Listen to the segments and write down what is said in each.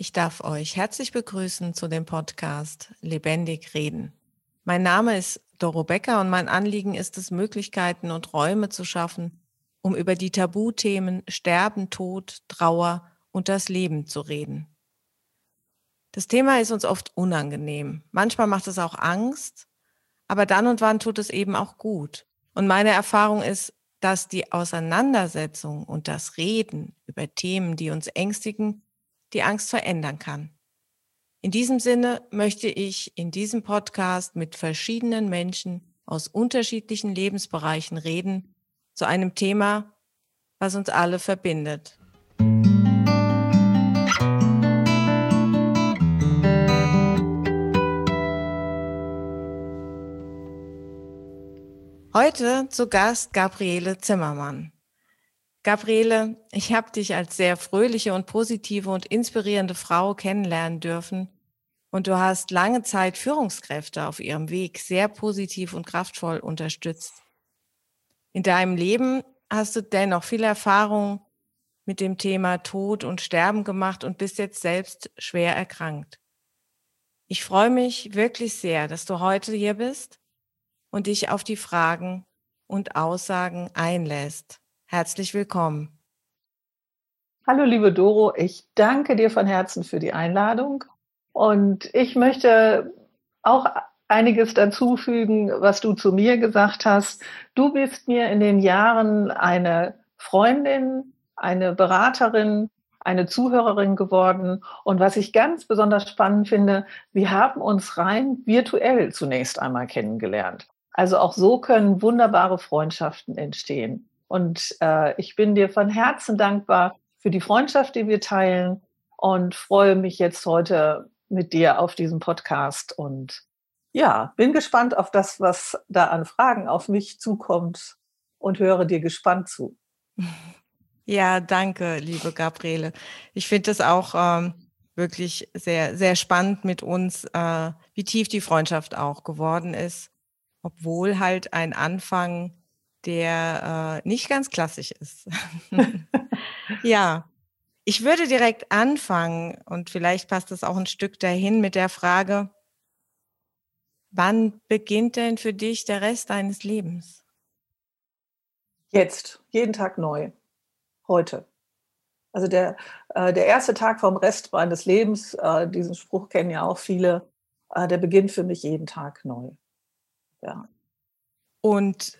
Ich darf euch herzlich begrüßen zu dem Podcast Lebendig Reden. Mein Name ist Doro Becker und mein Anliegen ist es, Möglichkeiten und Räume zu schaffen, um über die Tabuthemen Sterben, Tod, Trauer und das Leben zu reden. Das Thema ist uns oft unangenehm. Manchmal macht es auch Angst, aber dann und wann tut es eben auch gut. Und meine Erfahrung ist, dass die Auseinandersetzung und das Reden über Themen, die uns ängstigen, die Angst verändern kann. In diesem Sinne möchte ich in diesem Podcast mit verschiedenen Menschen aus unterschiedlichen Lebensbereichen reden zu einem Thema, was uns alle verbindet. Heute zu Gast Gabriele Zimmermann. Gabriele, ich habe dich als sehr fröhliche und positive und inspirierende Frau kennenlernen dürfen. Und du hast lange Zeit Führungskräfte auf ihrem Weg sehr positiv und kraftvoll unterstützt. In deinem Leben hast du dennoch viel Erfahrung mit dem Thema Tod und Sterben gemacht und bist jetzt selbst schwer erkrankt. Ich freue mich wirklich sehr, dass du heute hier bist und dich auf die Fragen und Aussagen einlässt. Herzlich willkommen. Hallo, liebe Doro. Ich danke dir von Herzen für die Einladung. Und ich möchte auch einiges dazu fügen, was du zu mir gesagt hast. Du bist mir in den Jahren eine Freundin, eine Beraterin, eine Zuhörerin geworden. Und was ich ganz besonders spannend finde, wir haben uns rein virtuell zunächst einmal kennengelernt. Also auch so können wunderbare Freundschaften entstehen. Und äh, ich bin dir von Herzen dankbar für die Freundschaft, die wir teilen und freue mich jetzt heute mit dir auf diesem Podcast und ja, bin gespannt auf das, was da an Fragen auf mich zukommt und höre dir gespannt zu. Ja, danke, liebe Gabriele. Ich finde es auch ähm, wirklich sehr, sehr spannend mit uns, äh, wie tief die Freundschaft auch geworden ist, obwohl halt ein Anfang der äh, nicht ganz klassisch ist. ja, ich würde direkt anfangen und vielleicht passt es auch ein Stück dahin mit der Frage, wann beginnt denn für dich der Rest deines Lebens? Jetzt, jeden Tag neu, heute. Also der, äh, der erste Tag vom Rest meines Lebens, äh, diesen Spruch kennen ja auch viele, äh, der beginnt für mich jeden Tag neu. Ja. Und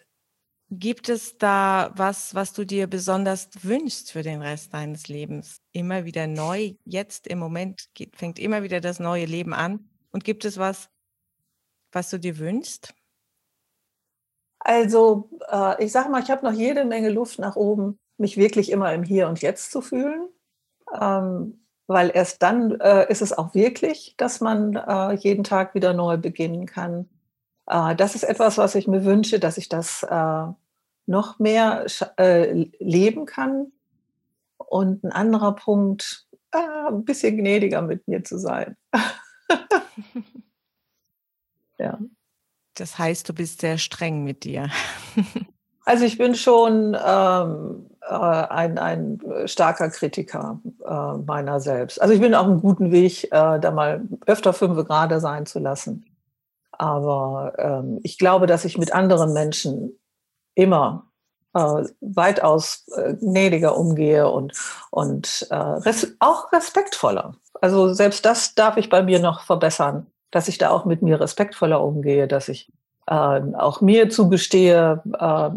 Gibt es da was, was du dir besonders wünschst für den Rest deines Lebens? Immer wieder neu, jetzt im Moment geht, fängt immer wieder das neue Leben an. Und gibt es was, was du dir wünschst? Also, äh, ich sage mal, ich habe noch jede Menge Luft nach oben, mich wirklich immer im Hier und Jetzt zu fühlen. Ähm, weil erst dann äh, ist es auch wirklich, dass man äh, jeden Tag wieder neu beginnen kann. Äh, das ist etwas, was ich mir wünsche, dass ich das äh, noch mehr äh, leben kann. Und ein anderer Punkt, ein bisschen gnädiger mit mir zu sein. ja. Das heißt, du bist sehr streng mit dir. also ich bin schon ähm, ein, ein starker Kritiker äh, meiner selbst. Also ich bin auf einem guten Weg, äh, da mal öfter fünf Grade sein zu lassen. Aber ähm, ich glaube, dass ich mit anderen Menschen immer äh, weitaus äh, gnädiger umgehe und, und äh, res auch respektvoller. Also selbst das darf ich bei mir noch verbessern, dass ich da auch mit mir respektvoller umgehe, dass ich äh, auch mir zugestehe, äh,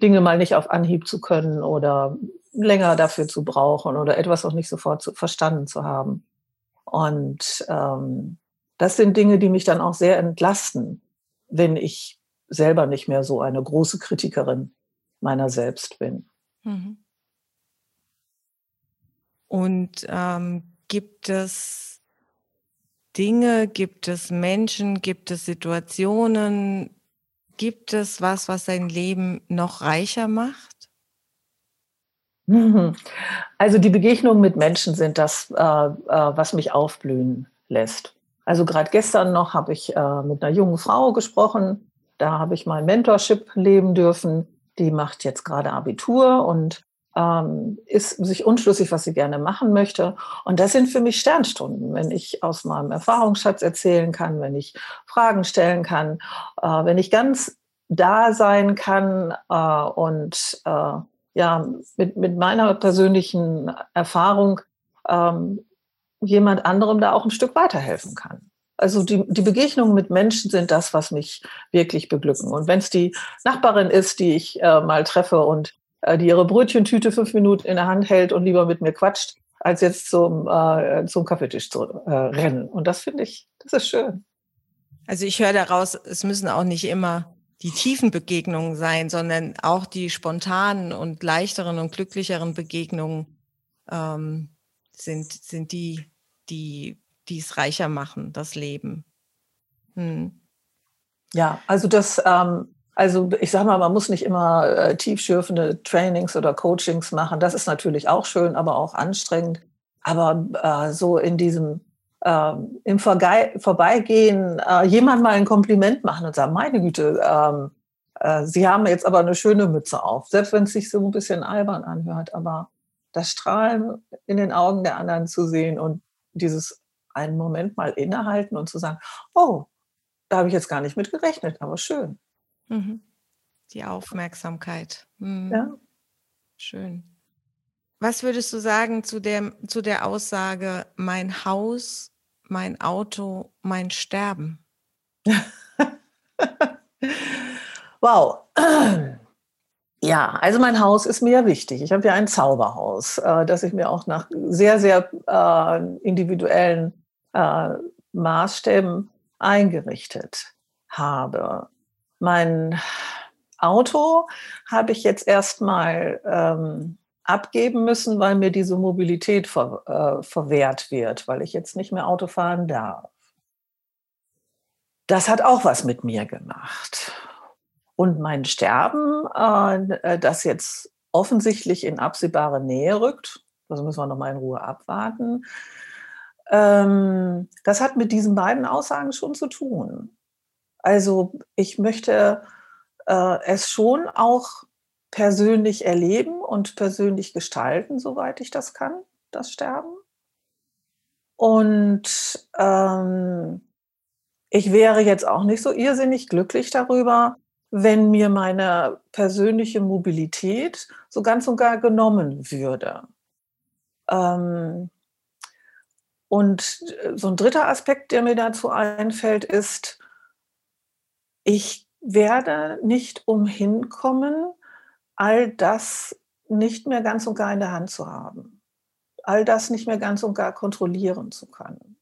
Dinge mal nicht auf Anhieb zu können oder länger dafür zu brauchen oder etwas auch nicht sofort zu, verstanden zu haben. Und ähm, das sind Dinge, die mich dann auch sehr entlasten, wenn ich selber nicht mehr so eine große Kritikerin meiner selbst bin. Mhm. Und ähm, gibt es Dinge, gibt es Menschen, gibt es Situationen, gibt es was, was dein Leben noch reicher macht? Also die Begegnungen mit Menschen sind das, äh, äh, was mich aufblühen lässt. Also gerade gestern noch habe ich äh, mit einer jungen Frau gesprochen. Da habe ich mein Mentorship leben dürfen. Die macht jetzt gerade Abitur und ähm, ist sich unschlüssig, was sie gerne machen möchte. Und das sind für mich Sternstunden, wenn ich aus meinem Erfahrungsschatz erzählen kann, wenn ich Fragen stellen kann, äh, wenn ich ganz da sein kann äh, und äh, ja, mit, mit meiner persönlichen Erfahrung ähm, jemand anderem da auch ein Stück weiterhelfen kann. Also die, die Begegnungen mit Menschen sind das, was mich wirklich beglücken. Und wenn es die Nachbarin ist, die ich äh, mal treffe und äh, die ihre Brötchentüte fünf Minuten in der Hand hält und lieber mit mir quatscht, als jetzt zum, äh, zum Kaffeetisch zu äh, rennen. Und das finde ich, das ist schön. Also ich höre daraus, es müssen auch nicht immer die tiefen Begegnungen sein, sondern auch die spontanen und leichteren und glücklicheren Begegnungen ähm, sind, sind die, die, es reicher machen, das Leben. Hm. Ja, also das, ähm, also ich sage mal, man muss nicht immer äh, tiefschürfende Trainings oder Coachings machen. Das ist natürlich auch schön, aber auch anstrengend. Aber äh, so in diesem äh, im Verge Vorbeigehen äh, jemand mal ein Kompliment machen und sagen, meine Güte, ähm, äh, Sie haben jetzt aber eine schöne Mütze auf. Selbst wenn es sich so ein bisschen albern anhört, aber das Strahlen in den Augen der anderen zu sehen und dieses einen Moment mal innehalten und zu sagen, oh, da habe ich jetzt gar nicht mit gerechnet, aber schön. Mhm. Die Aufmerksamkeit. Mhm. Ja. Schön. Was würdest du sagen zu, dem, zu der Aussage, mein Haus, mein Auto, mein Sterben? wow. Ja, also mein Haus ist mir wichtig. Ich habe ja ein Zauberhaus, äh, das ich mir auch nach sehr, sehr äh, individuellen äh, Maßstäben eingerichtet habe. Mein Auto habe ich jetzt erstmal ähm, abgeben müssen, weil mir diese Mobilität ver, äh, verwehrt wird, weil ich jetzt nicht mehr Auto fahren darf. Das hat auch was mit mir gemacht. Und mein Sterben, äh, das jetzt offensichtlich in absehbare Nähe rückt, das müssen wir noch mal in Ruhe abwarten, ähm, das hat mit diesen beiden Aussagen schon zu tun. Also ich möchte äh, es schon auch persönlich erleben und persönlich gestalten, soweit ich das kann, das Sterben. Und ähm, ich wäre jetzt auch nicht so irrsinnig glücklich darüber, wenn mir meine persönliche Mobilität so ganz und gar genommen würde. Ähm, und äh, so ein dritter Aspekt, der mir dazu einfällt, ist, ich werde nicht umhin kommen, all das nicht mehr ganz und gar in der Hand zu haben. All das nicht mehr ganz und gar kontrollieren zu können.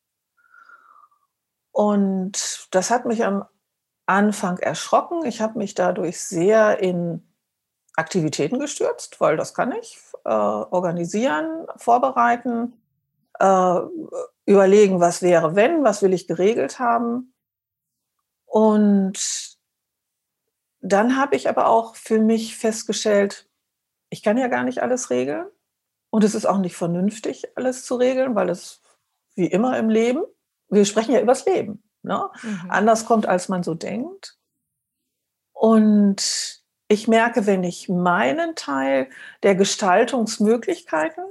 Und das hat mich am Anfang erschrocken. Ich habe mich dadurch sehr in Aktivitäten gestürzt, weil das kann ich. Äh, organisieren, vorbereiten, äh, überlegen, was wäre, wenn, was will ich geregelt haben. Und dann habe ich aber auch für mich festgestellt, ich kann ja gar nicht alles regeln. Und es ist auch nicht vernünftig, alles zu regeln, weil es wie immer im Leben, wir sprechen ja übers Leben ne? Mhm. anders kommt, als man so denkt. Und ich merke, wenn ich meinen Teil der Gestaltungsmöglichkeiten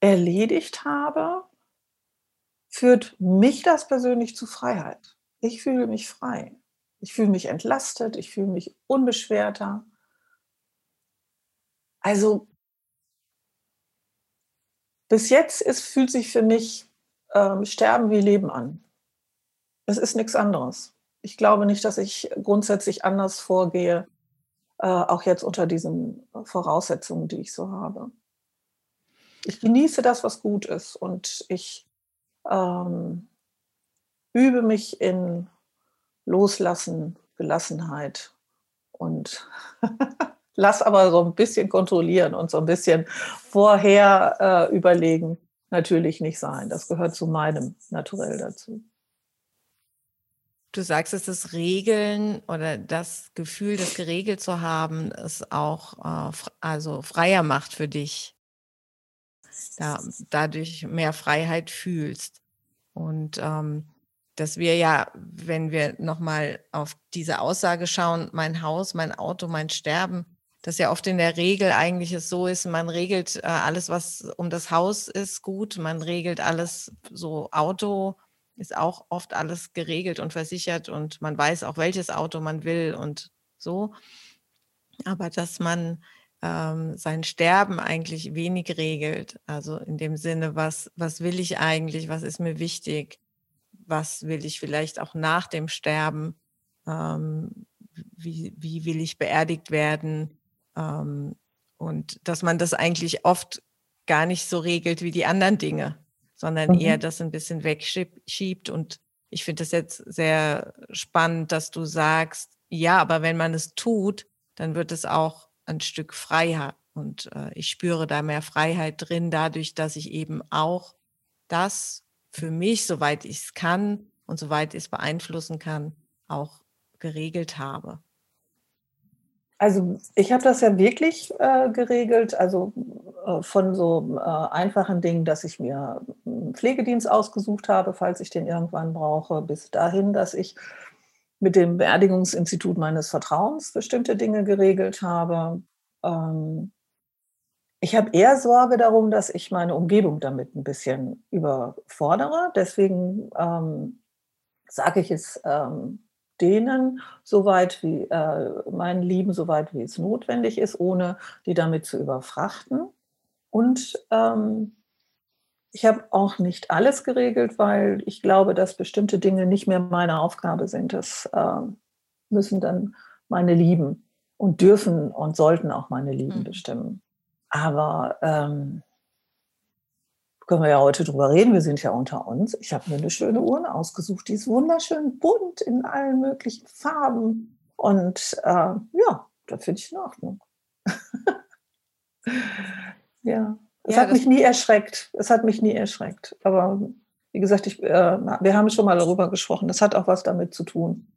erledigt habe, führt mich das persönlich zu Freiheit. Ich fühle mich frei. Ich fühle mich entlastet, ich fühle mich unbeschwerter. Also bis jetzt ist, fühlt sich für mich ähm, Sterben wie Leben an. Es ist nichts anderes. Ich glaube nicht, dass ich grundsätzlich anders vorgehe, äh, auch jetzt unter diesen Voraussetzungen, die ich so habe. Ich genieße das, was gut ist und ich ähm, übe mich in Loslassen, Gelassenheit und lass aber so ein bisschen kontrollieren und so ein bisschen vorher äh, überlegen natürlich nicht sein. Das gehört zu meinem Naturell dazu. Du sagst, dass das Regeln oder das Gefühl, das geregelt zu haben, es auch äh, also freier macht für dich. Da, dadurch mehr Freiheit fühlst. Und ähm, dass wir ja, wenn wir nochmal auf diese Aussage schauen, mein Haus, mein Auto, mein Sterben, dass ja oft in der Regel eigentlich es so ist, man regelt äh, alles, was um das Haus ist, gut. Man regelt alles, so Auto ist auch oft alles geregelt und versichert und man weiß auch, welches Auto man will und so. Aber dass man ähm, sein Sterben eigentlich wenig regelt. Also in dem Sinne, was, was will ich eigentlich, was ist mir wichtig, was will ich vielleicht auch nach dem Sterben, ähm, wie, wie will ich beerdigt werden. Ähm, und dass man das eigentlich oft gar nicht so regelt wie die anderen Dinge, sondern mhm. eher das ein bisschen wegschiebt. Und ich finde das jetzt sehr spannend, dass du sagst, ja, aber wenn man es tut, dann wird es auch ein Stück Freiheit. Und äh, ich spüre da mehr Freiheit drin, dadurch, dass ich eben auch das für mich, soweit ich es kann und soweit ich es beeinflussen kann, auch geregelt habe. Also ich habe das ja wirklich äh, geregelt, also äh, von so äh, einfachen Dingen, dass ich mir einen Pflegedienst ausgesucht habe, falls ich den irgendwann brauche, bis dahin, dass ich mit dem Beerdigungsinstitut meines Vertrauens bestimmte Dinge geregelt habe. Ähm, ich habe eher Sorge darum, dass ich meine Umgebung damit ein bisschen überfordere. Deswegen ähm, sage ich es ähm, denen, soweit wie äh, meinen Lieben, soweit wie es notwendig ist, ohne die damit zu überfrachten. Und ähm, ich habe auch nicht alles geregelt, weil ich glaube, dass bestimmte Dinge nicht mehr meine Aufgabe sind. Das äh, müssen dann meine Lieben und dürfen und sollten auch meine Lieben mhm. bestimmen. Aber ähm, können wir ja heute drüber reden, wir sind ja unter uns. Ich habe mir eine schöne Urne ausgesucht, die ist wunderschön bunt in allen möglichen Farben. Und äh, ja, das finde ich in Ordnung. ja. Es ja, hat mich nie erschreckt. Es hat mich nie erschreckt. Aber wie gesagt, ich, äh, wir haben schon mal darüber gesprochen. Das hat auch was damit zu tun,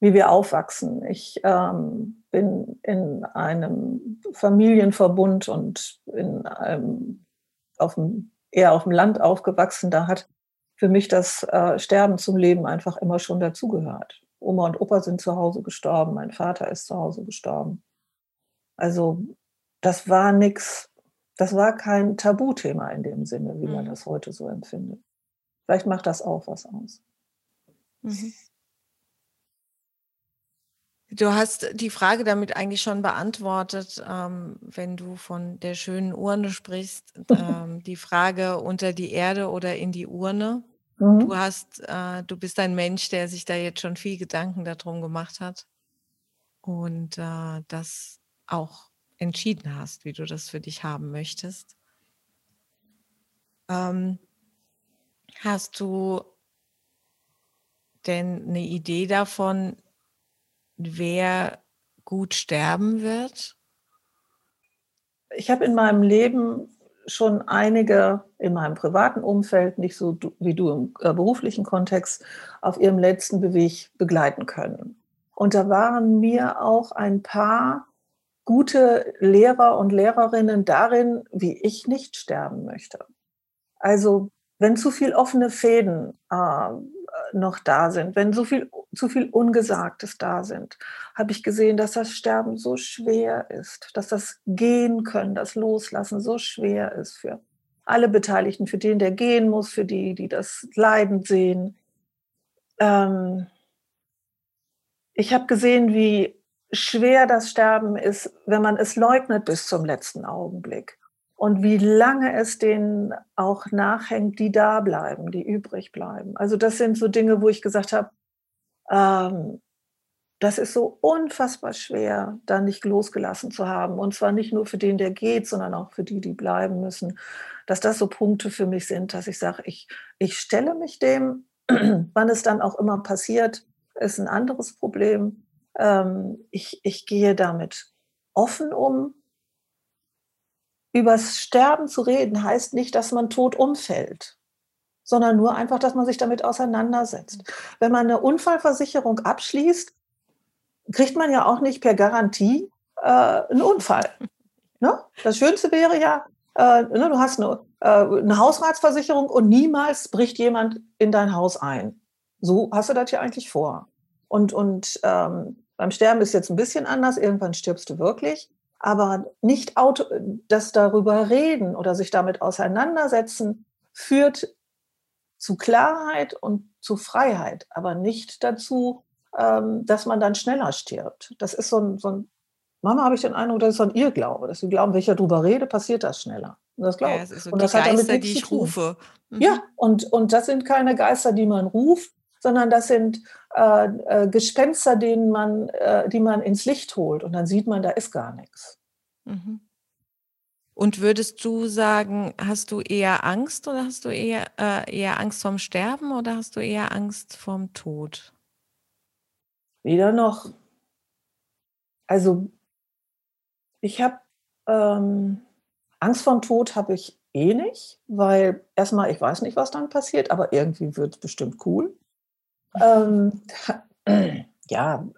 wie wir aufwachsen. Ich ähm, bin in einem Familienverbund und in einem, auf dem, eher auf dem Land aufgewachsen. Da hat für mich das äh, Sterben zum Leben einfach immer schon dazugehört. Oma und Opa sind zu Hause gestorben, mein Vater ist zu Hause gestorben. Also das war nichts das war kein Tabuthema in dem Sinne, wie mhm. man das heute so empfindet. Vielleicht macht das auch was aus. Mhm. Du hast die Frage damit eigentlich schon beantwortet, ähm, wenn du von der schönen Urne sprichst. Ähm, die Frage unter die Erde oder in die Urne. Mhm. Du hast, äh, du bist ein Mensch, der sich da jetzt schon viel Gedanken darum gemacht hat und äh, das auch entschieden hast, wie du das für dich haben möchtest. Ähm, hast du denn eine Idee davon, wer gut sterben wird? Ich habe in meinem Leben schon einige in meinem privaten Umfeld, nicht so wie du im äh, beruflichen Kontext, auf ihrem letzten Beweg begleiten können. Und da waren mir auch ein paar gute Lehrer und Lehrerinnen darin, wie ich nicht sterben möchte. Also wenn zu viel offene Fäden äh, noch da sind, wenn so viel, zu viel Ungesagtes da sind, habe ich gesehen, dass das Sterben so schwer ist, dass das Gehen können, das Loslassen so schwer ist für alle Beteiligten, für den, der gehen muss, für die, die das Leiden sehen. Ähm ich habe gesehen, wie schwer das Sterben ist, wenn man es leugnet bis zum letzten Augenblick. Und wie lange es denen auch nachhängt, die da bleiben, die übrig bleiben. Also das sind so Dinge, wo ich gesagt habe, ähm, das ist so unfassbar schwer, da nicht losgelassen zu haben. Und zwar nicht nur für den, der geht, sondern auch für die, die bleiben müssen. Dass das so Punkte für mich sind, dass ich sage, ich, ich stelle mich dem, wann es dann auch immer passiert, ist ein anderes Problem ähm, ich, ich gehe damit offen um. Übers Sterben zu reden heißt nicht, dass man tot umfällt, sondern nur einfach, dass man sich damit auseinandersetzt. Wenn man eine Unfallversicherung abschließt, kriegt man ja auch nicht per Garantie äh, einen Unfall. Ne? Das Schönste wäre ja, äh, ne, du hast eine, äh, eine Hausratsversicherung und niemals bricht jemand in dein Haus ein. So hast du das ja eigentlich vor. Und, und ähm, beim Sterben ist jetzt ein bisschen anders. Irgendwann stirbst du wirklich. Aber nicht auto, das darüber reden oder sich damit auseinandersetzen, führt zu Klarheit und zu Freiheit, aber nicht dazu, ähm, dass man dann schneller stirbt. Das ist so ein, so ein Mama habe ich den Eindruck, das ist so ein Irrglaube, dass sie glauben, wenn ich darüber rede, passiert das schneller. Und das glaube ja, das so und das Geister, hat damit die ich rufe. Mhm. Ja, und, und das sind keine Geister, die man ruft, sondern das sind äh, äh, Gespenster, denen man, äh, die man ins Licht holt. Und dann sieht man, da ist gar nichts. Mhm. Und würdest du sagen, hast du eher Angst oder hast du eher, äh, eher Angst vorm Sterben oder hast du eher Angst vorm Tod? Weder noch. Also ich habe ähm, Angst vorm Tod habe ich eh nicht, weil erstmal, ich weiß nicht, was dann passiert, aber irgendwie wird es bestimmt cool. Ähm, ja,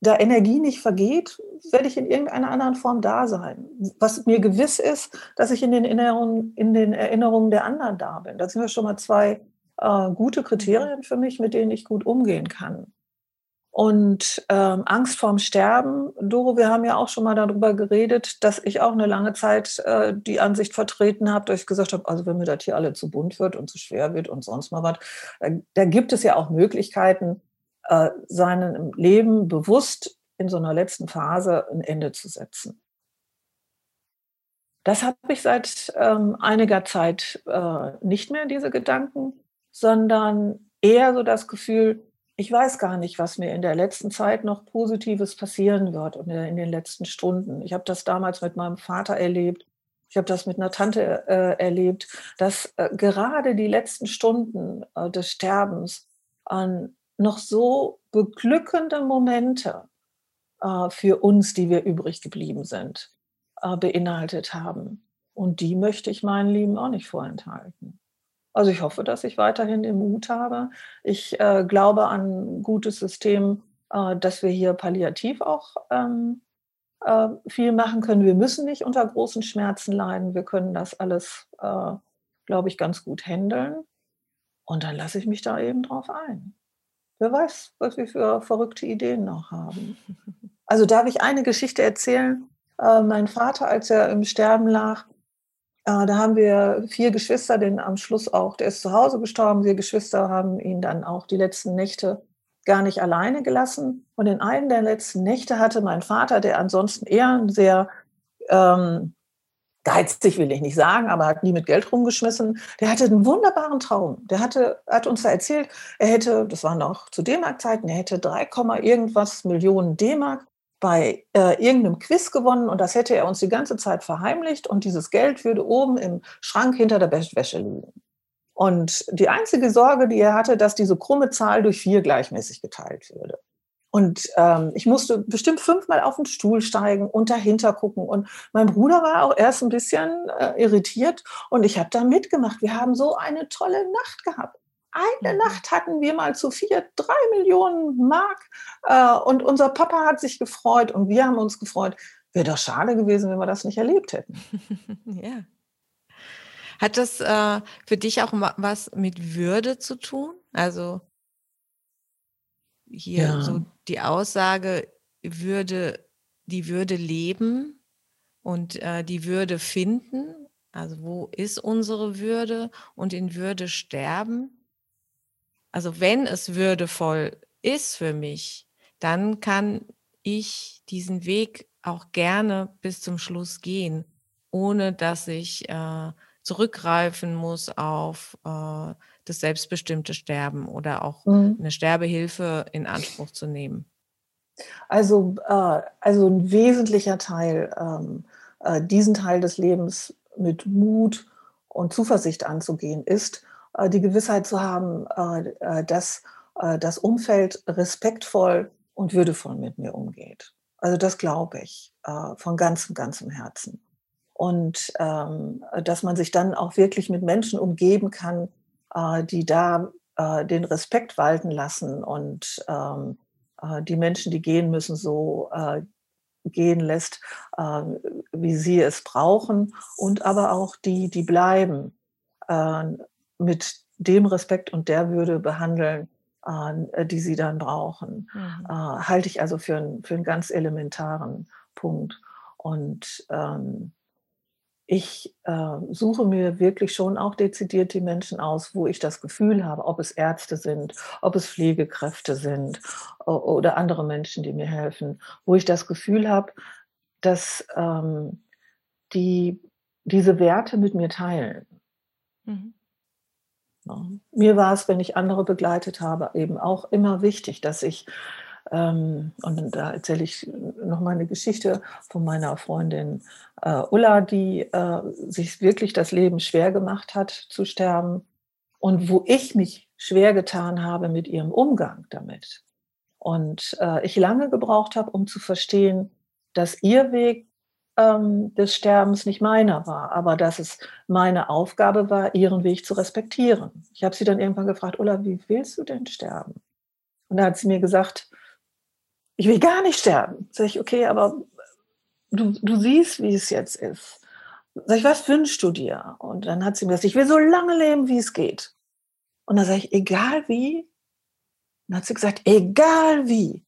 da Energie nicht vergeht, werde ich in irgendeiner anderen Form da sein. Was mir gewiss ist, dass ich in den Erinnerungen, in den Erinnerungen der anderen da bin. Das sind ja schon mal zwei äh, gute Kriterien für mich, mit denen ich gut umgehen kann. Und ähm, Angst vorm Sterben, Doro, wir haben ja auch schon mal darüber geredet, dass ich auch eine lange Zeit äh, die Ansicht vertreten habe, dass ich gesagt habe, also wenn mir das hier alle zu bunt wird und zu schwer wird und sonst mal was, äh, da gibt es ja auch Möglichkeiten, äh, seinem Leben bewusst in so einer letzten Phase ein Ende zu setzen. Das habe ich seit ähm, einiger Zeit äh, nicht mehr, diese Gedanken, sondern eher so das Gefühl, ich weiß gar nicht, was mir in der letzten Zeit noch Positives passieren wird und in den letzten Stunden. Ich habe das damals mit meinem Vater erlebt. Ich habe das mit einer Tante äh, erlebt, dass äh, gerade die letzten Stunden äh, des Sterbens an noch so beglückende Momente äh, für uns, die wir übrig geblieben sind, äh, beinhaltet haben. Und die möchte ich meinen Lieben auch nicht vorenthalten. Also ich hoffe, dass ich weiterhin den Mut habe. Ich äh, glaube an ein gutes System, äh, dass wir hier palliativ auch ähm, äh, viel machen können. Wir müssen nicht unter großen Schmerzen leiden. Wir können das alles, äh, glaube ich, ganz gut handeln. Und dann lasse ich mich da eben drauf ein. Wer weiß, was wir für verrückte Ideen noch haben. Also darf ich eine Geschichte erzählen? Äh, mein Vater, als er im Sterben lag, äh, da haben wir vier Geschwister, den am Schluss auch, der ist zu Hause gestorben. Wir Geschwister haben ihn dann auch die letzten Nächte gar nicht alleine gelassen. Und in einem der letzten Nächte hatte mein Vater, der ansonsten eher sehr ähm, geizig will ich nicht sagen, aber hat nie mit Geld rumgeschmissen. Der hatte einen wunderbaren Traum. Der hatte, hat uns da erzählt, er hätte, das war noch zu D-Mark-Zeiten, er hätte 3, irgendwas Millionen D-Mark bei äh, irgendeinem Quiz gewonnen und das hätte er uns die ganze Zeit verheimlicht und dieses Geld würde oben im Schrank hinter der Wäsche liegen. Und die einzige Sorge, die er hatte, dass diese krumme Zahl durch vier gleichmäßig geteilt würde. Und ähm, ich musste bestimmt fünfmal auf den Stuhl steigen und dahinter gucken. Und mein Bruder war auch erst ein bisschen äh, irritiert und ich habe da mitgemacht. Wir haben so eine tolle Nacht gehabt. Eine mhm. Nacht hatten wir mal zu vier, drei Millionen Mark äh, und unser Papa hat sich gefreut und wir haben uns gefreut. Wäre doch schade gewesen, wenn wir das nicht erlebt hätten. ja. Hat das äh, für dich auch was mit Würde zu tun? Also hier ja. so die Aussage, würde, die Würde leben und äh, die Würde finden. Also wo ist unsere Würde und in Würde sterben? Also wenn es würdevoll ist für mich, dann kann ich diesen Weg auch gerne bis zum Schluss gehen, ohne dass ich äh, zurückgreifen muss auf äh, das selbstbestimmte Sterben oder auch mhm. eine Sterbehilfe in Anspruch zu nehmen? Also, äh, also ein wesentlicher Teil, ähm, äh, diesen Teil des Lebens mit Mut und Zuversicht anzugehen, ist äh, die Gewissheit zu haben, äh, äh, dass das Umfeld respektvoll und würdevoll mit mir umgeht. Also das glaube ich von ganzem, ganzem Herzen. Und ähm, dass man sich dann auch wirklich mit Menschen umgeben kann, äh, die da äh, den Respekt walten lassen und ähm, äh, die Menschen, die gehen müssen, so gehen lässt, wie sie es brauchen und aber auch die, die bleiben, mit dem Respekt und der Würde behandeln, die sie dann brauchen. Mhm. halte ich also für, einen, für einen ganz elementaren Punkt. Und ähm, ich äh, suche mir wirklich schon auch dezidiert die Menschen aus, wo ich das Gefühl habe, ob es Ärzte sind, ob es Pflegekräfte sind oder andere Menschen, die mir helfen, wo ich das Gefühl habe, dass ähm, die diese Werte mit mir teilen. Mhm. Ja. Mir war es, wenn ich andere begleitet habe, eben auch immer wichtig, dass ich ähm, und da erzähle ich noch mal eine Geschichte von meiner Freundin äh, Ulla, die äh, sich wirklich das Leben schwer gemacht hat zu sterben und wo ich mich schwer getan habe mit ihrem Umgang damit. Und äh, ich lange gebraucht habe, um zu verstehen, dass ihr Weg ähm, des Sterbens nicht meiner war, aber dass es meine Aufgabe war, ihren Weg zu respektieren. Ich habe sie dann irgendwann gefragt, Ulla, wie willst du denn sterben? Und da hat sie mir gesagt, ich will gar nicht sterben. Sag ich, okay, aber du, du siehst, wie es jetzt ist. Sag ich, was wünschst du dir? Und dann hat sie mir gesagt, ich will so lange leben, wie es geht. Und dann sage ich, egal wie. dann hat sie gesagt, egal wie.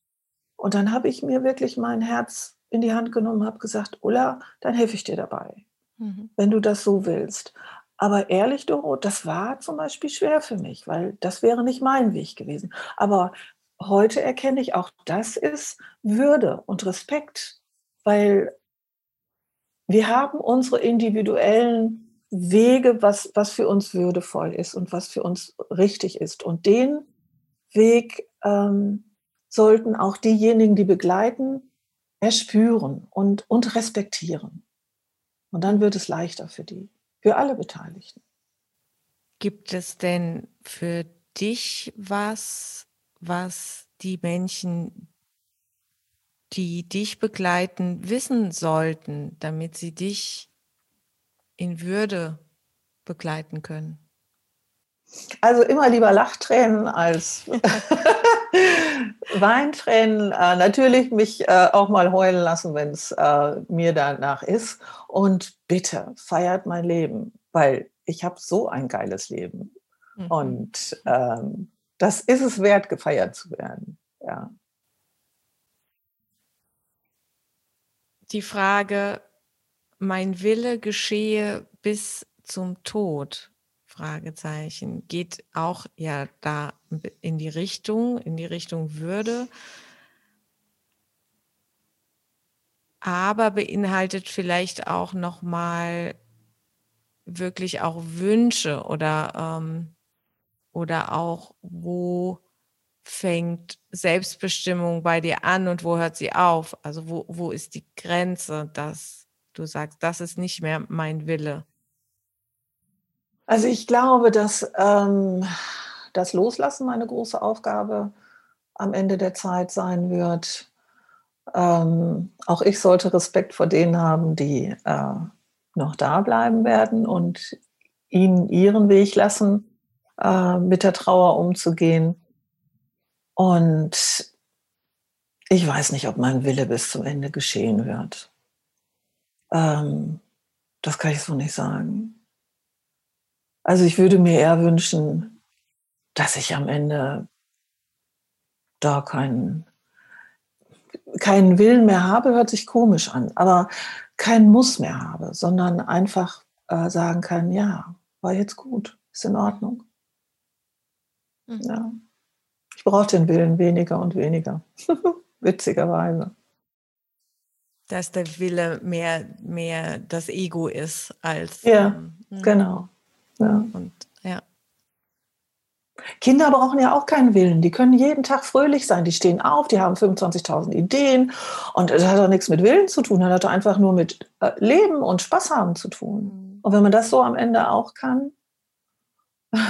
Und dann habe ich mir wirklich mein Herz in die Hand genommen, habe gesagt, Ulla, dann helfe ich dir dabei, mhm. wenn du das so willst. Aber ehrlich, Doro, das war zum Beispiel schwer für mich, weil das wäre nicht mein Weg gewesen. Aber heute erkenne ich auch, das ist Würde und Respekt, weil wir haben unsere individuellen Wege, was, was für uns würdevoll ist und was für uns richtig ist. Und den Weg ähm, sollten auch diejenigen, die begleiten, erspüren und, und respektieren. Und dann wird es leichter für die, für alle Beteiligten. Gibt es denn für dich was, was die Menschen, die dich begleiten, wissen sollten, damit sie dich in Würde begleiten können? Also immer lieber Lachtränen als Weintränen. Äh, natürlich mich äh, auch mal heulen lassen, wenn es äh, mir danach ist. Und bitte feiert mein Leben, weil ich habe so ein geiles Leben. Mhm. Und ähm, das ist es wert, gefeiert zu werden. Ja. Die Frage, mein Wille geschehe bis zum Tod, Fragezeichen, geht auch ja da in die Richtung, in die Richtung Würde, aber beinhaltet vielleicht auch noch mal wirklich auch Wünsche oder ähm, oder auch, wo fängt Selbstbestimmung bei dir an und wo hört sie auf? Also wo, wo ist die Grenze, dass du sagst, das ist nicht mehr mein Wille? Also ich glaube, dass ähm, das Loslassen eine große Aufgabe am Ende der Zeit sein wird. Ähm, auch ich sollte Respekt vor denen haben, die äh, noch da bleiben werden und ihnen ihren Weg lassen äh, mit der Trauer umzugehen. Und ich weiß nicht, ob mein Wille bis zum Ende geschehen wird. Ähm, das kann ich so nicht sagen. Also ich würde mir eher wünschen, dass ich am Ende da keinen, keinen Willen mehr habe, hört sich komisch an, aber keinen Muss mehr habe, sondern einfach äh, sagen kann, ja, war jetzt gut, ist in Ordnung. Mhm. Ja. Ich brauche den Willen weniger und weniger. Witzigerweise. Dass der Wille mehr, mehr das Ego ist als. Ja, ähm, mhm. genau. Ja. Und, ja. Kinder brauchen ja auch keinen Willen. Die können jeden Tag fröhlich sein. Die stehen auf, die haben 25.000 Ideen. Und das hat auch nichts mit Willen zu tun. Das hat einfach nur mit äh, Leben und Spaß haben zu tun. Mhm. Und wenn man das so am Ende auch kann,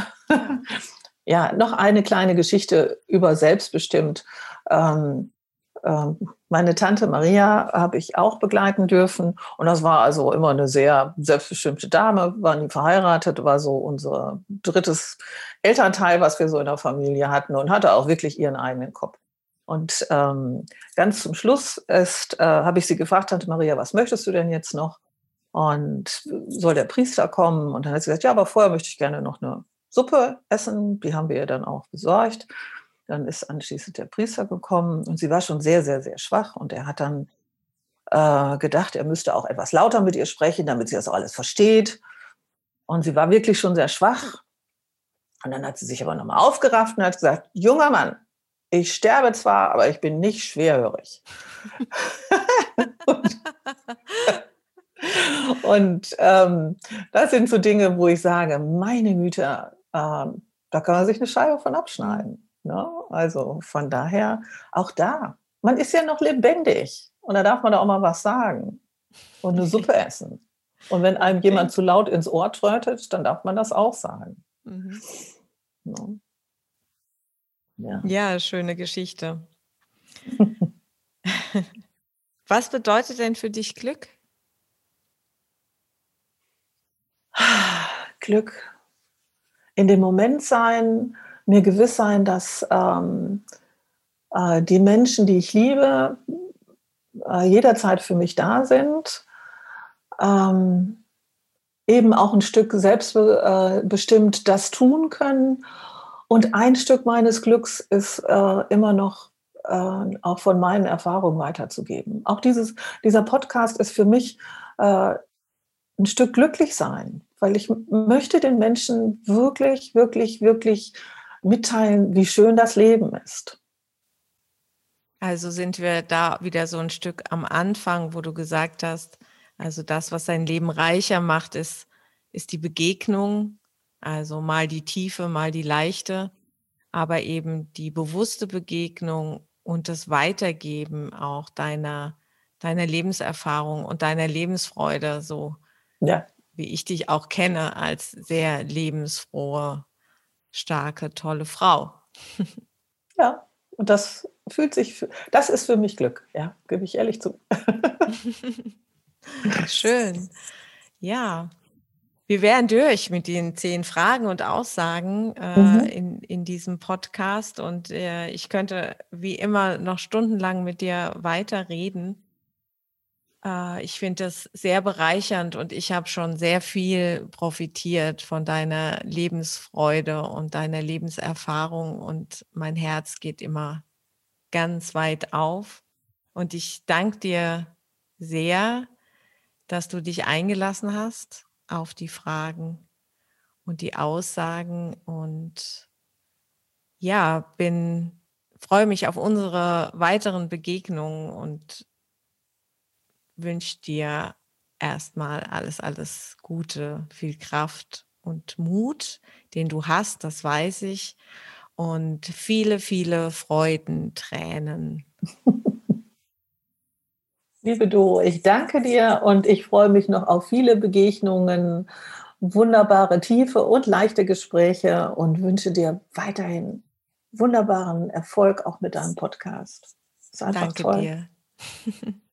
ja, noch eine kleine Geschichte über selbstbestimmt. Ähm, ähm, meine Tante Maria habe ich auch begleiten dürfen. Und das war also immer eine sehr selbstbestimmte Dame, war nie verheiratet, war so unser drittes Elternteil, was wir so in der Familie hatten und hatte auch wirklich ihren eigenen Kopf. Und ähm, ganz zum Schluss ist, äh, habe ich sie gefragt, Tante Maria, was möchtest du denn jetzt noch? Und soll der Priester kommen? Und dann hat sie gesagt, ja, aber vorher möchte ich gerne noch eine Suppe essen. Die haben wir ihr dann auch besorgt. Dann ist anschließend der Priester gekommen und sie war schon sehr, sehr, sehr schwach und er hat dann äh, gedacht, er müsste auch etwas lauter mit ihr sprechen, damit sie das auch alles versteht. Und sie war wirklich schon sehr schwach. Und dann hat sie sich aber nochmal aufgerafft und hat gesagt, junger Mann, ich sterbe zwar, aber ich bin nicht schwerhörig. und, und ähm, das sind so Dinge, wo ich sage, meine Güte, ähm, da kann man sich eine Scheibe von abschneiden. Ne? Also von daher auch da. Man ist ja noch lebendig und da darf man da auch mal was sagen und eine Suppe essen. Und wenn einem jemand zu laut ins Ohr trötet, dann darf man das auch sagen. Mhm. Ne? Ja. ja, schöne Geschichte. was bedeutet denn für dich Glück? Glück. In dem Moment sein, mir gewiss sein, dass ähm, äh, die Menschen, die ich liebe, äh, jederzeit für mich da sind. Ähm, eben auch ein Stück selbstbestimmt äh, das tun können. Und ein Stück meines Glücks ist äh, immer noch äh, auch von meinen Erfahrungen weiterzugeben. Auch dieses, dieser Podcast ist für mich äh, ein Stück glücklich sein, weil ich möchte den Menschen wirklich, wirklich, wirklich mitteilen, wie schön das Leben ist. Also sind wir da wieder so ein Stück am Anfang, wo du gesagt hast, also das, was sein Leben reicher macht, ist, ist die Begegnung, also mal die Tiefe, mal die Leichte, aber eben die bewusste Begegnung und das Weitergeben auch deiner, deiner Lebenserfahrung und deiner Lebensfreude, so ja. wie ich dich auch kenne als sehr lebensfrohe, starke, tolle Frau. Ja, und das fühlt sich, das ist für mich Glück, ja, gebe ich ehrlich zu. Schön. Ja. Wir wären durch mit den zehn Fragen und Aussagen äh, mhm. in, in diesem Podcast und äh, ich könnte wie immer noch stundenlang mit dir weiterreden. Äh, ich finde das sehr bereichernd und ich habe schon sehr viel profitiert von deiner Lebensfreude und deiner Lebenserfahrung und mein Herz geht immer ganz weit auf. Und ich danke dir sehr, dass du dich eingelassen hast auf die Fragen und die Aussagen und ja, bin freue mich auf unsere weiteren Begegnungen und wünsche dir erstmal alles, alles Gute, viel Kraft und Mut, den du hast, das weiß ich und viele, viele Freuden, Tränen. Liebe Doro, ich danke dir und ich freue mich noch auf viele Begegnungen, wunderbare, tiefe und leichte Gespräche und wünsche dir weiterhin wunderbaren Erfolg auch mit deinem Podcast. ist einfach danke toll. dir.